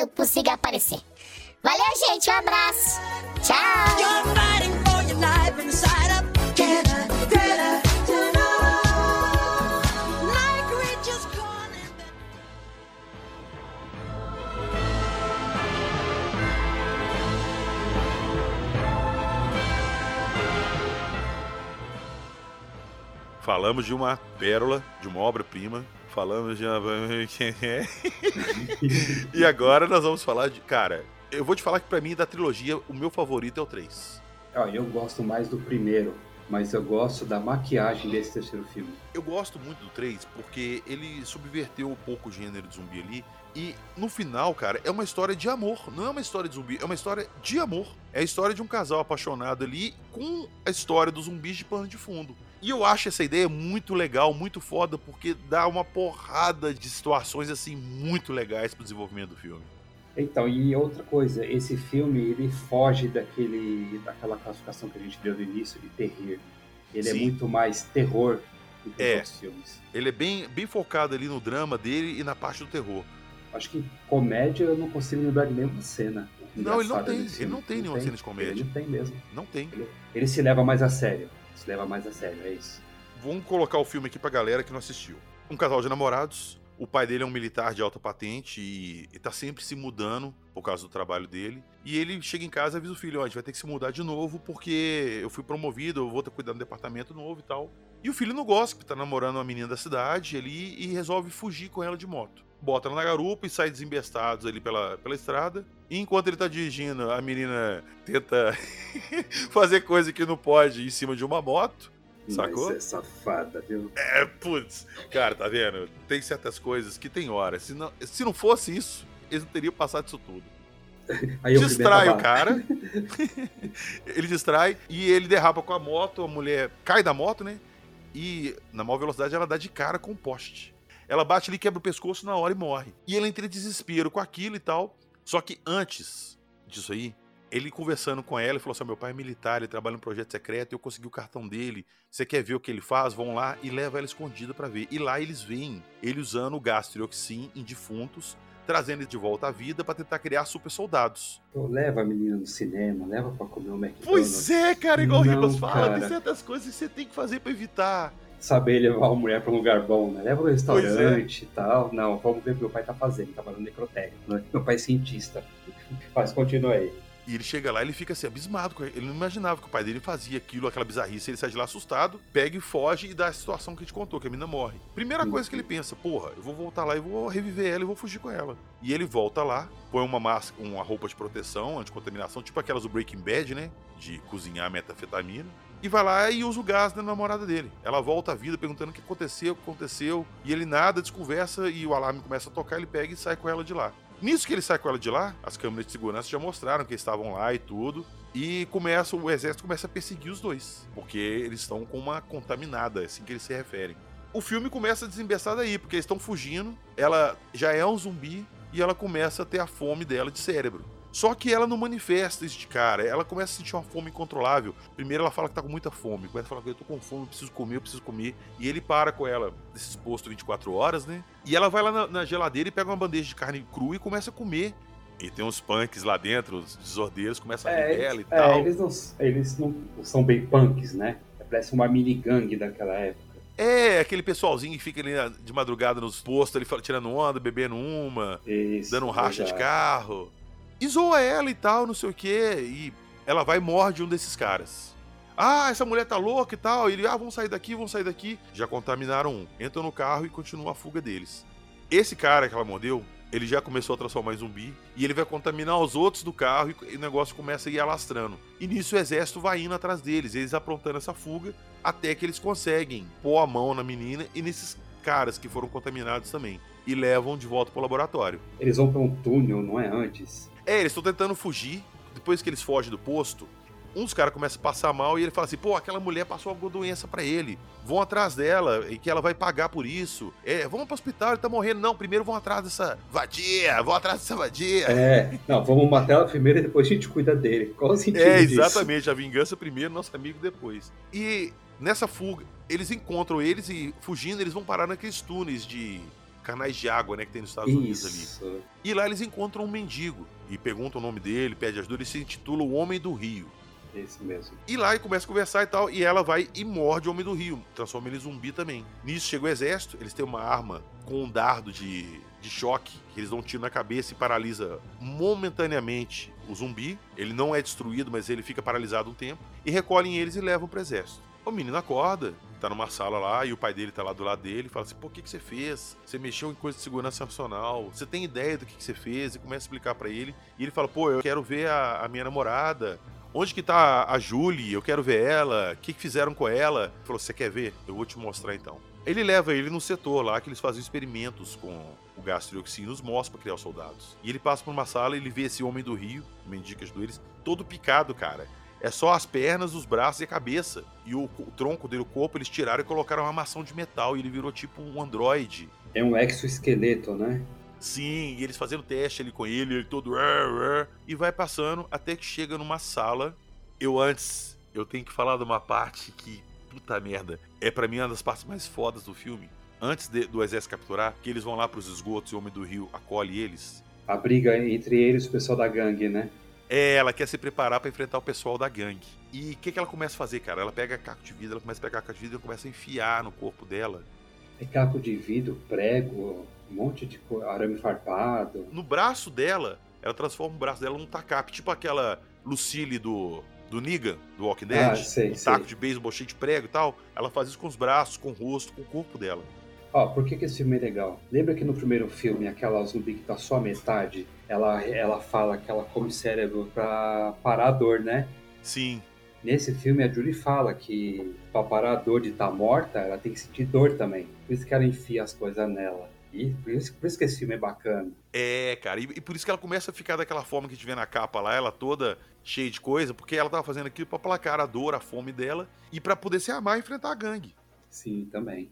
Eu, consiga aparecer. Valeu, gente, um abraço. Tchau. Falamos de uma pérola, de uma obra-prima. Falamos de uma. e agora nós vamos falar de. Cara, eu vou te falar que pra mim, da trilogia, o meu favorito é o 3. Ó, eu gosto mais do primeiro, mas eu gosto da maquiagem desse terceiro filme. Eu gosto muito do 3 porque ele subverteu um pouco o gênero de zumbi ali. E no final, cara, é uma história de amor. Não é uma história de zumbi, é uma história de amor. É a história de um casal apaixonado ali com a história dos zumbis de pano de fundo. E eu acho essa ideia muito legal, muito foda, porque dá uma porrada de situações assim muito legais pro desenvolvimento do filme. Então, e outra coisa, esse filme ele foge daquele, daquela classificação que a gente deu no início de terror. Ele é Sim. muito mais terror do que É. os outros filmes. Ele é bem, bem focado ali no drama dele e na parte do terror. Acho que comédia eu não consigo lembrar de nenhuma cena. Não, ele não tem. Ele não tem nenhuma cena de comédia. Ele não tem mesmo. Não tem. Ele se leva mais a sério. Se leva mais a sério, é isso. Vamos colocar o filme aqui pra galera que não assistiu. Um casal de namorados, o pai dele é um militar de alta patente e, e tá sempre se mudando por causa do trabalho dele. E ele chega em casa e avisa o filho: ó, a gente vai ter que se mudar de novo porque eu fui promovido, eu vou ter que cuidar do departamento novo e tal. E o filho não gosta, porque tá namorando uma menina da cidade ali e resolve fugir com ela de moto. Bota ela na garupa e sai desembestados ali pela, pela estrada. E enquanto ele tá dirigindo, a menina tenta fazer coisa que não pode em cima de uma moto. Sacou? Mas é safada, viu? É, putz, cara, tá vendo? Tem certas coisas que tem hora. Se não, se não fosse isso, eles não teriam passado isso tudo. Aí distrai o cara. ele distrai e ele derrapa com a moto, a mulher cai da moto, né? E na maior velocidade ela dá de cara com o poste. Ela bate ali, quebra o pescoço na hora e morre. E ele entra em desespero com aquilo e tal. Só que antes disso aí? Ele conversando com ela, ele falou assim: meu pai é militar, ele trabalha no projeto secreto, eu consegui o cartão dele. Você quer ver o que ele faz? Vão lá e leva ela escondida pra ver. E lá eles veem ele usando o gás trioxin em defuntos, trazendo ele de volta à vida pra tentar criar super soldados. Pô, leva a menina no cinema, leva pra comer um McDonald's. Pois é, cara, igual o Não, Ribas fala, cara. tem certas coisas que você tem que fazer pra evitar. Saber levar a mulher pra um lugar bom, né? Leva no é. restaurante e tal. Não, vamos ver o que meu pai tá fazendo. Tá fazendo necrotério. né? Meu pai é cientista. Mas continua aí. E ele chega lá, ele fica assim, abismado. ele. Ele não imaginava que o pai dele fazia aquilo, aquela bizarrice. Ele sai de lá assustado, pega e foge e dá a situação que a gente contou, que a menina morre. Primeira coisa que ele pensa, porra, eu vou voltar lá e vou reviver ela e vou fugir com ela. E ele volta lá, põe uma máscara, uma roupa de proteção, anticontaminação, tipo aquelas do Breaking Bad, né? De cozinhar metafetamina. E vai lá e usa o gás da namorada dele. Ela volta à vida perguntando o que aconteceu, o que aconteceu. E ele nada, desconversa e o alarme começa a tocar, ele pega e sai com ela de lá. Nisso que ele sai com ela de lá, as câmeras de segurança já mostraram que eles estavam lá e tudo. E começa, o exército começa a perseguir os dois. Porque eles estão com uma contaminada, é assim que eles se referem. O filme começa a desembeçar daí, porque eles estão fugindo. Ela já é um zumbi e ela começa a ter a fome dela de cérebro. Só que ela não manifesta isso de cara. Ela começa a sentir uma fome incontrolável. Primeiro ela fala que tá com muita fome. Começa a falar que eu tô com fome, eu preciso comer, eu preciso comer. E ele para com ela desses postos 24 horas, né? E ela vai lá na, na geladeira e pega uma bandeja de carne crua e começa a comer. E tem uns punks lá dentro, os desordeiros começam a rir dela e é, tal. eles, não, eles não são bem punks, né? Parece uma mini gangue daquela época. É, aquele pessoalzinho que fica ali de madrugada nos postos, ali tirando onda, bebendo uma, Isso, dando um racha de exato. carro. E zoa ela e tal, não sei o quê. E ela vai e morde um desses caras. Ah, essa mulher tá louca e tal. E ele, ah, vamos sair daqui, vamos sair daqui. Já contaminaram um. Entram no carro e continua a fuga deles. Esse cara que ela mordeu, ele já começou a transformar em zumbi. E ele vai contaminar os outros do carro e o negócio começa a ir alastrando. E nisso o exército vai indo atrás deles, eles aprontando essa fuga, até que eles conseguem pôr a mão na menina e nesses caras que foram contaminados também. E levam de volta pro laboratório. Eles vão pra um túnel, não é antes? É, eles estão tentando fugir. Depois que eles fogem do posto, um dos caras começa a passar mal e ele fala assim: pô, aquela mulher passou alguma doença pra ele. Vão atrás dela e que ela vai pagar por isso. É, vamos pro hospital, ele tá morrendo. Não, primeiro vão atrás dessa vadia, vão atrás dessa vadia. É, não, vamos matar ela primeiro e depois a gente cuida dele. Qual o sentido É, disso? exatamente. A vingança primeiro, nosso amigo depois. E nessa fuga, eles encontram eles e fugindo, eles vão parar naqueles túneis de canais de água, né, que tem nos Estados Unidos ali. Isso. E lá eles encontram um mendigo e perguntam o nome dele, pede ajuda, ele se intitula o Homem do Rio. Esse mesmo. E lá e começa a conversar e tal, e ela vai e morde o Homem do Rio, transforma ele em zumbi também. Nisso chega o exército, eles têm uma arma com um dardo de, de choque, que eles dão um tiro na cabeça e paralisa momentaneamente o zumbi. Ele não é destruído, mas ele fica paralisado um tempo. E recolhem eles e levam pro exército. O menino acorda, tá numa sala lá, e o pai dele tá lá do lado dele, e fala assim, pô, o que, que você fez? Você mexeu em coisa de segurança nacional, você tem ideia do que, que você fez? E começa a explicar pra ele. E ele fala, pô, eu quero ver a, a minha namorada, Onde que tá a Julie? Eu quero ver ela. O que, que fizeram com ela? Ele falou: Você quer ver? Eu vou te mostrar então. Ele leva ele no setor lá que eles fazem experimentos com o gás trioxina os mostra pra criar os soldados. E ele passa por uma sala ele vê esse homem do rio, mendicas do eles, todo picado, cara. É só as pernas, os braços e a cabeça. E o, o tronco dele, o corpo, eles tiraram e colocaram uma armação de metal. E ele virou tipo um androide. É um exoesqueleto, né? Sim, e eles fazendo teste ali com ele, ele todo. E vai passando até que chega numa sala. Eu antes, eu tenho que falar de uma parte que, puta merda, é pra mim uma das partes mais fodas do filme. Antes de- do exército capturar, que eles vão lá pros esgotos e o Homem do Rio acolhe eles. A briga entre eles e o pessoal da gangue, né? É, ela quer se preparar pra enfrentar o pessoal da gangue. E o que, que ela começa a fazer, cara? Ela pega caco de vidro, ela começa a pegar caco de vidro e começa a enfiar no corpo dela. É caco de vidro, prego, um monte de arame farpado. No braço dela, ela transforma o braço dela num tacape, tipo aquela Lucille do, do Negan, do Walking Dead. Ah, sei, um sei. taco de beisebol cheio de prego e tal. Ela faz isso com os braços, com o rosto, com o corpo dela. Ó, por que, que esse filme é legal? Lembra que no primeiro filme, aquela zumbi que tá só a metade, ela, ela fala que ela come cérebro pra parar a dor, né? Sim, Nesse filme, a Julie fala que pra parar a dor de estar morta, ela tem que sentir dor também. Por isso que ela enfia as coisas nela. E por isso, por isso que esse filme é bacana. é, cara. E, e por isso que ela começa a ficar daquela forma que a gente vê na capa lá, ela toda cheia de coisa, porque ela tava fazendo aquilo pra placar a dor, a fome dela e pra poder se amar e enfrentar a gangue. Sim, também.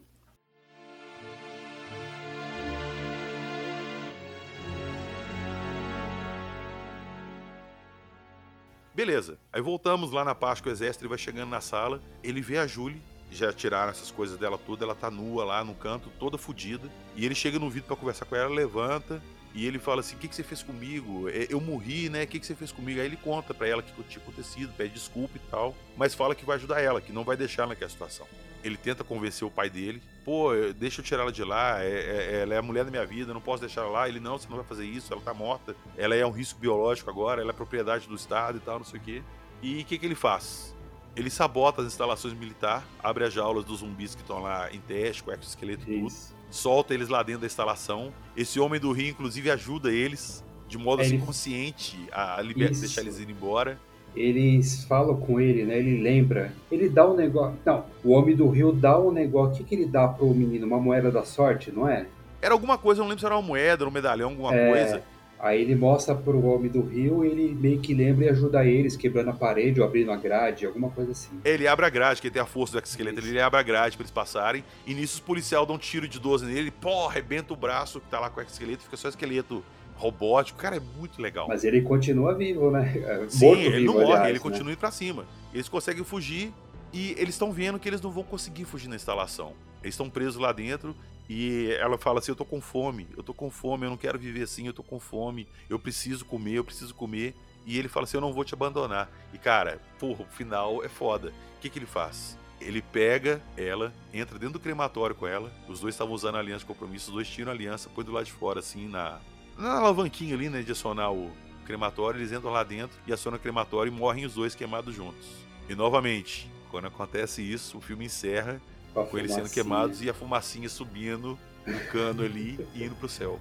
Beleza. Aí voltamos lá na que o exército ele vai chegando na sala, ele vê a Julie, já tiraram essas coisas dela tudo, ela tá nua lá no canto, toda fodida. E ele chega no vidro para conversar com ela, levanta, e ele fala assim: O que, que você fez comigo? É, Eu morri, né? O que, que você fez comigo? Aí ele conta pra ela o que tinha acontecido, pede desculpa e tal, mas fala que vai ajudar ela, que não vai deixar naquela situação. Ele tenta convencer o pai dele: Pô, deixa eu tirar ela de lá, é- é- ela é a mulher da minha vida, não posso deixar ela lá. Ele: Não, você não vai fazer isso, ela tá morta, ela é um risco biológico agora, ela é propriedade do Estado e tal, não sei o quê. E o que, que ele faz? Ele sabota as instalações militares, abre as jaulas dos zumbis que estão lá em teste, com exoesqueleto e tudo solta eles lá dentro da instalação. Esse homem do Rio, inclusive, ajuda eles de modo É, assim, ele- consciente a liber- deixar eles ir embora. Eles falam com ele, né? Ele lembra. Ele dá um negócio. Não, o homem do rio dá um negócio. O que, que ele dá pro menino? Uma moeda da sorte, não é? Era alguma coisa, eu não lembro se era uma moeda, um medalhão, alguma É. coisa. Aí ele mostra pro homem do rio, ele meio que lembra e ajuda eles, quebrando a parede ou abrindo a grade, alguma coisa assim. Ele abre a grade, que ele tem a força do exoesqueleto, Isso. ele abre a grade pra eles passarem. E nisso os policiais dão um tiro de 12 nele, pô, arrebenta o braço que tá lá com o exoesqueleto, fica só esqueleto robótico. Cara, é muito legal. Mas ele continua vivo, né? Sim, Morto ele vivo, não morre, aliás, ele né? continua indo pra cima. Eles conseguem fugir e eles estão vendo que eles não vão conseguir fugir na instalação. Eles estão presos lá dentro e ela fala assim: Eu tô com fome, eu tô com fome, eu não quero viver assim, eu tô com fome, eu preciso comer, eu preciso comer. E ele fala assim: Eu não vou te abandonar. E cara, porra, o final é foda. O que, que ele faz? Ele pega ela, entra dentro do crematório com ela. Os dois estavam usando a aliança de compromisso, os dois tiram a aliança, põe do lado de fora, assim, na, na alavanquinha ali, né, de acionar o crematório. Eles entram lá dentro e acionam o crematório e morrem os dois queimados juntos. E novamente, quando acontece isso, o filme encerra Com com eles sendo queimados e a fumacinha subindo no cano ali e indo pro céu.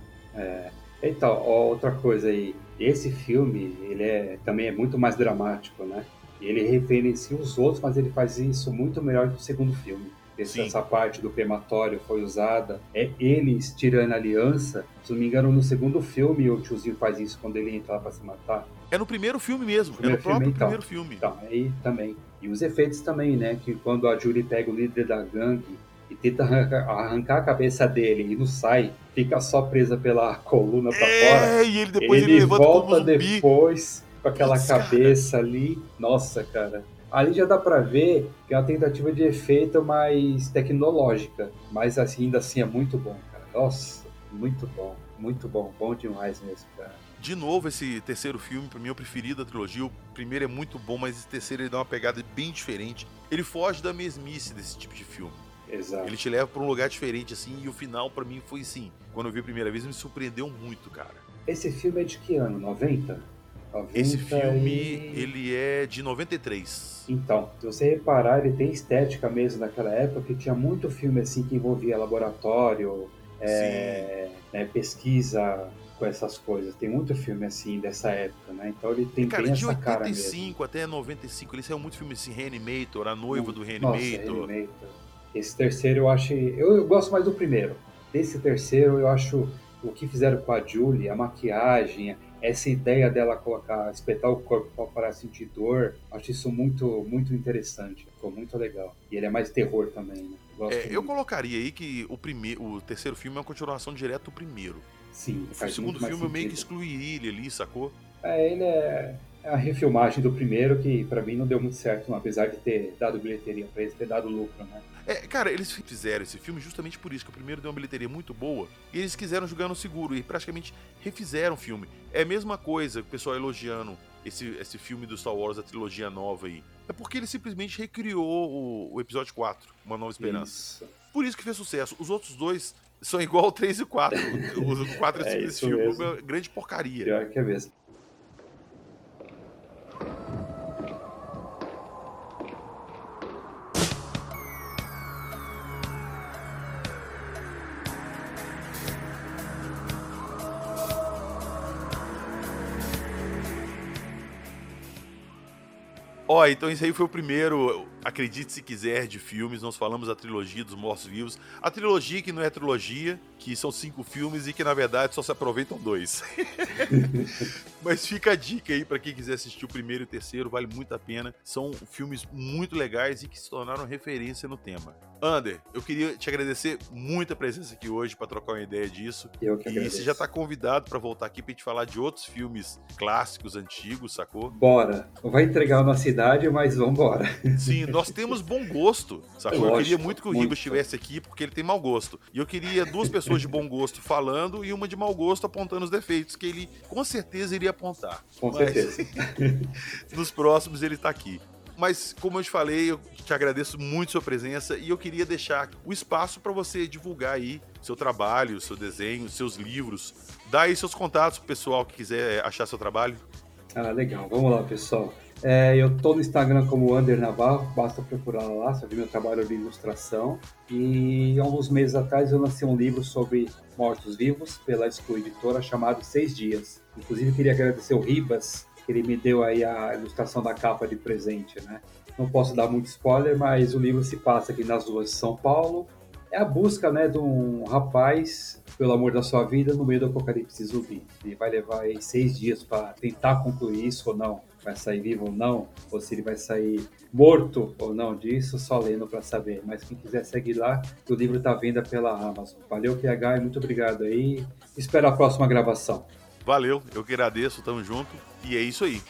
Então, ó, outra coisa aí. Esse filme, ele é, também é muito mais dramático, né? Ele referencia os outros, mas ele faz isso muito melhor que o segundo filme. Esse- essa parte do crematório foi usada. É eles tirando a aliança. Se não me engano, no segundo filme o tiozinho faz isso quando ele entra lá pra se matar. É no primeiro filme mesmo, Primeiro é no próprio filme, então. primeiro filme. Então, aí também. E os efeitos também, né? Que quando a Julie pega o líder da gangue e tenta arrancar, a cabeça dele e não sai, fica só presa pela coluna pra fora. É, e ele depois ele, ele, volta depois com aquela Putz, cara. cabeça ali. Nossa, cara. Ali já dá pra ver que é uma tentativa de efeito mais tecnológica. Mas assim, ainda assim é muito bom, cara. Nossa, muito bom. Muito bom. Bom demais mesmo, cara. De novo, esse terceiro filme, pra mim, é o preferido da trilogia. O primeiro é muito bom, mas esse terceiro ele dá uma pegada bem diferente. Ele foge da mesmice desse tipo de filme. Exato. Ele te leva pra um lugar diferente, assim, e o final, pra mim, foi assim. Quando eu vi a primeira vez, me surpreendeu muito, cara. Esse filme é de que ano? 90? 90 Esse filme, e- ele é de 93. Então, se você reparar, ele tem estética mesmo naquela época, que tinha muito filme assim que envolvia laboratório, é, né, pesquisa com essas coisas. Tem muito filme assim dessa época, né? Então ele tem Cara, bem de essa cara mesmo. 85 até 95, ele saiu muito filme assim, Reanimator, A Noiva do Nossa, Reanimator. Reanimator. Esse terceiro eu acho. Eu, eu gosto mais do primeiro. Desse terceiro eu acho o que fizeram com a Julie, a maquiagem, essa ideia dela colocar, espetar o corpo para sentir dor, acho isso muito, muito interessante. Ficou muito legal. E ele é mais terror também, né? Gosto É, eu colocaria aí que o, primeiro, o terceiro filme é uma continuação direta do primeiro. Sim, O segundo filme eu meio que excluiria ele ali, sacou? É, ele é a refilmagem do primeiro que pra mim não deu muito certo, não, apesar de ter dado bilheteria pra eles, ter dado lucro, né? É, cara, eles fizeram esse filme justamente por isso, que o primeiro deu uma bilheteria muito boa, e eles quiseram jogar no seguro, e praticamente refizeram o filme. É a mesma coisa, o pessoal elogiando esse, esse filme do Star Wars, a trilogia nova aí. É porque ele simplesmente recriou o, o episódio 4, Uma Nova Esperança. Isso. Por isso que fez sucesso. Os outros dois são igual o 3 e o 4. Os 4 É desse isso filme é uma grande porcaria. Pior que é mesmo. Ó, então esse aí foi o primeiro. Acredite se quiser de filmes, nós falamos da trilogia dos Mortos-Vivos. A trilogia que não é trilogia, que são cinco filmes e que na verdade só se aproveitam dois. Mas fica a dica aí para quem quiser assistir o primeiro e o terceiro, vale muito a pena. São filmes muito legais e que se tornaram referência no tema. Ander, eu queria te agradecer muito a presença aqui hoje para trocar uma ideia disso. Eu que E agradeço. você já tá convidado para voltar aqui pra gente falar de outros filmes clássicos, antigos, sacou? Bora. Vai entregar a nossa idade, mas vambora. Sim, nós temos bom gosto, sacou? eu Lógico, queria muito que o muito. Ribas estivesse aqui porque ele tem mau gosto. E eu queria duas pessoas de bom gosto falando e uma de mau gosto apontando os defeitos que ele com certeza iria apontar. Com Mas- certeza. Nos próximos ele tá aqui. Mas, como eu te falei, eu te agradeço muito sua presença e eu queria deixar o espaço para você divulgar aí seu trabalho, seu desenho, seus livros. Dá aí seus contatos pro pessoal que quiser achar seu trabalho. Ah, legal. Vamos lá, pessoal. É, eu tô no Instagram como Under Navarro, basta procurar lá, só ver meu trabalho de ilustração. E há alguns meses atrás eu lancei um livro sobre mortos-vivos pela School Editora chamado Seis Dias. Inclusive queria agradecer o Ribas, que ele me deu aí a ilustração da capa de presente, né? Não posso dar muito spoiler, mas o livro se passa aqui nas ruas de São Paulo. É a busca, né, de um rapaz pelo amor da sua vida no meio do apocalipse zumbi. Ele vai levar aí seis dias para tentar concluir isso ou não, vai sair vivo ou não, ou se ele vai sair morto ou não disso, só lendo para saber. Mas quem quiser seguir lá, o livro está à venda pela Amazon. Valeu, PH, e muito obrigado aí. Espero a próxima gravação. Valeu, eu que agradeço, tamo junto. E é isso aí.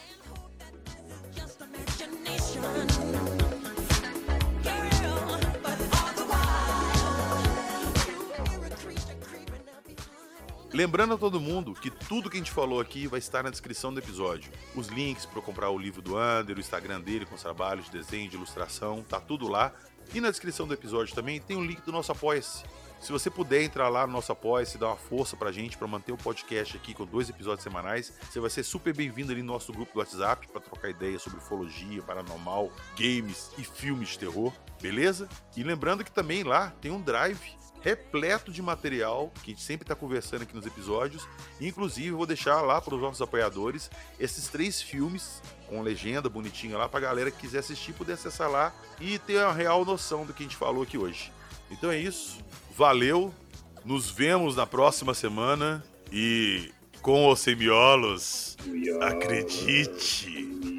Lembrando a todo mundo que tudo que a gente falou aqui vai estar na descrição do episódio. Os links para comprar o livro do Ander, o Instagram dele com os trabalhos de desenho, de ilustração, tá tudo lá. E na descrição do episódio também tem o link do nosso Apoia-se. Se você puder entrar lá no nosso Apoia-se e dar uma força pra gente para manter o podcast aqui com dois episódios semanais, você vai ser super bem-vindo ali no nosso grupo do WhatsApp para trocar ideias sobre ufologia, paranormal, games e filmes de terror, beleza? E lembrando que também lá tem um drive repleto de material que a gente sempre está conversando aqui nos episódios. Inclusive, vou deixar lá para os nossos apoiadores esses três filmes com legenda bonitinha lá para galera que quiser assistir poder acessar lá e ter a real noção do que a gente falou aqui hoje. Então é isso. Valeu. Nos vemos na próxima semana e com os semiolos, acredite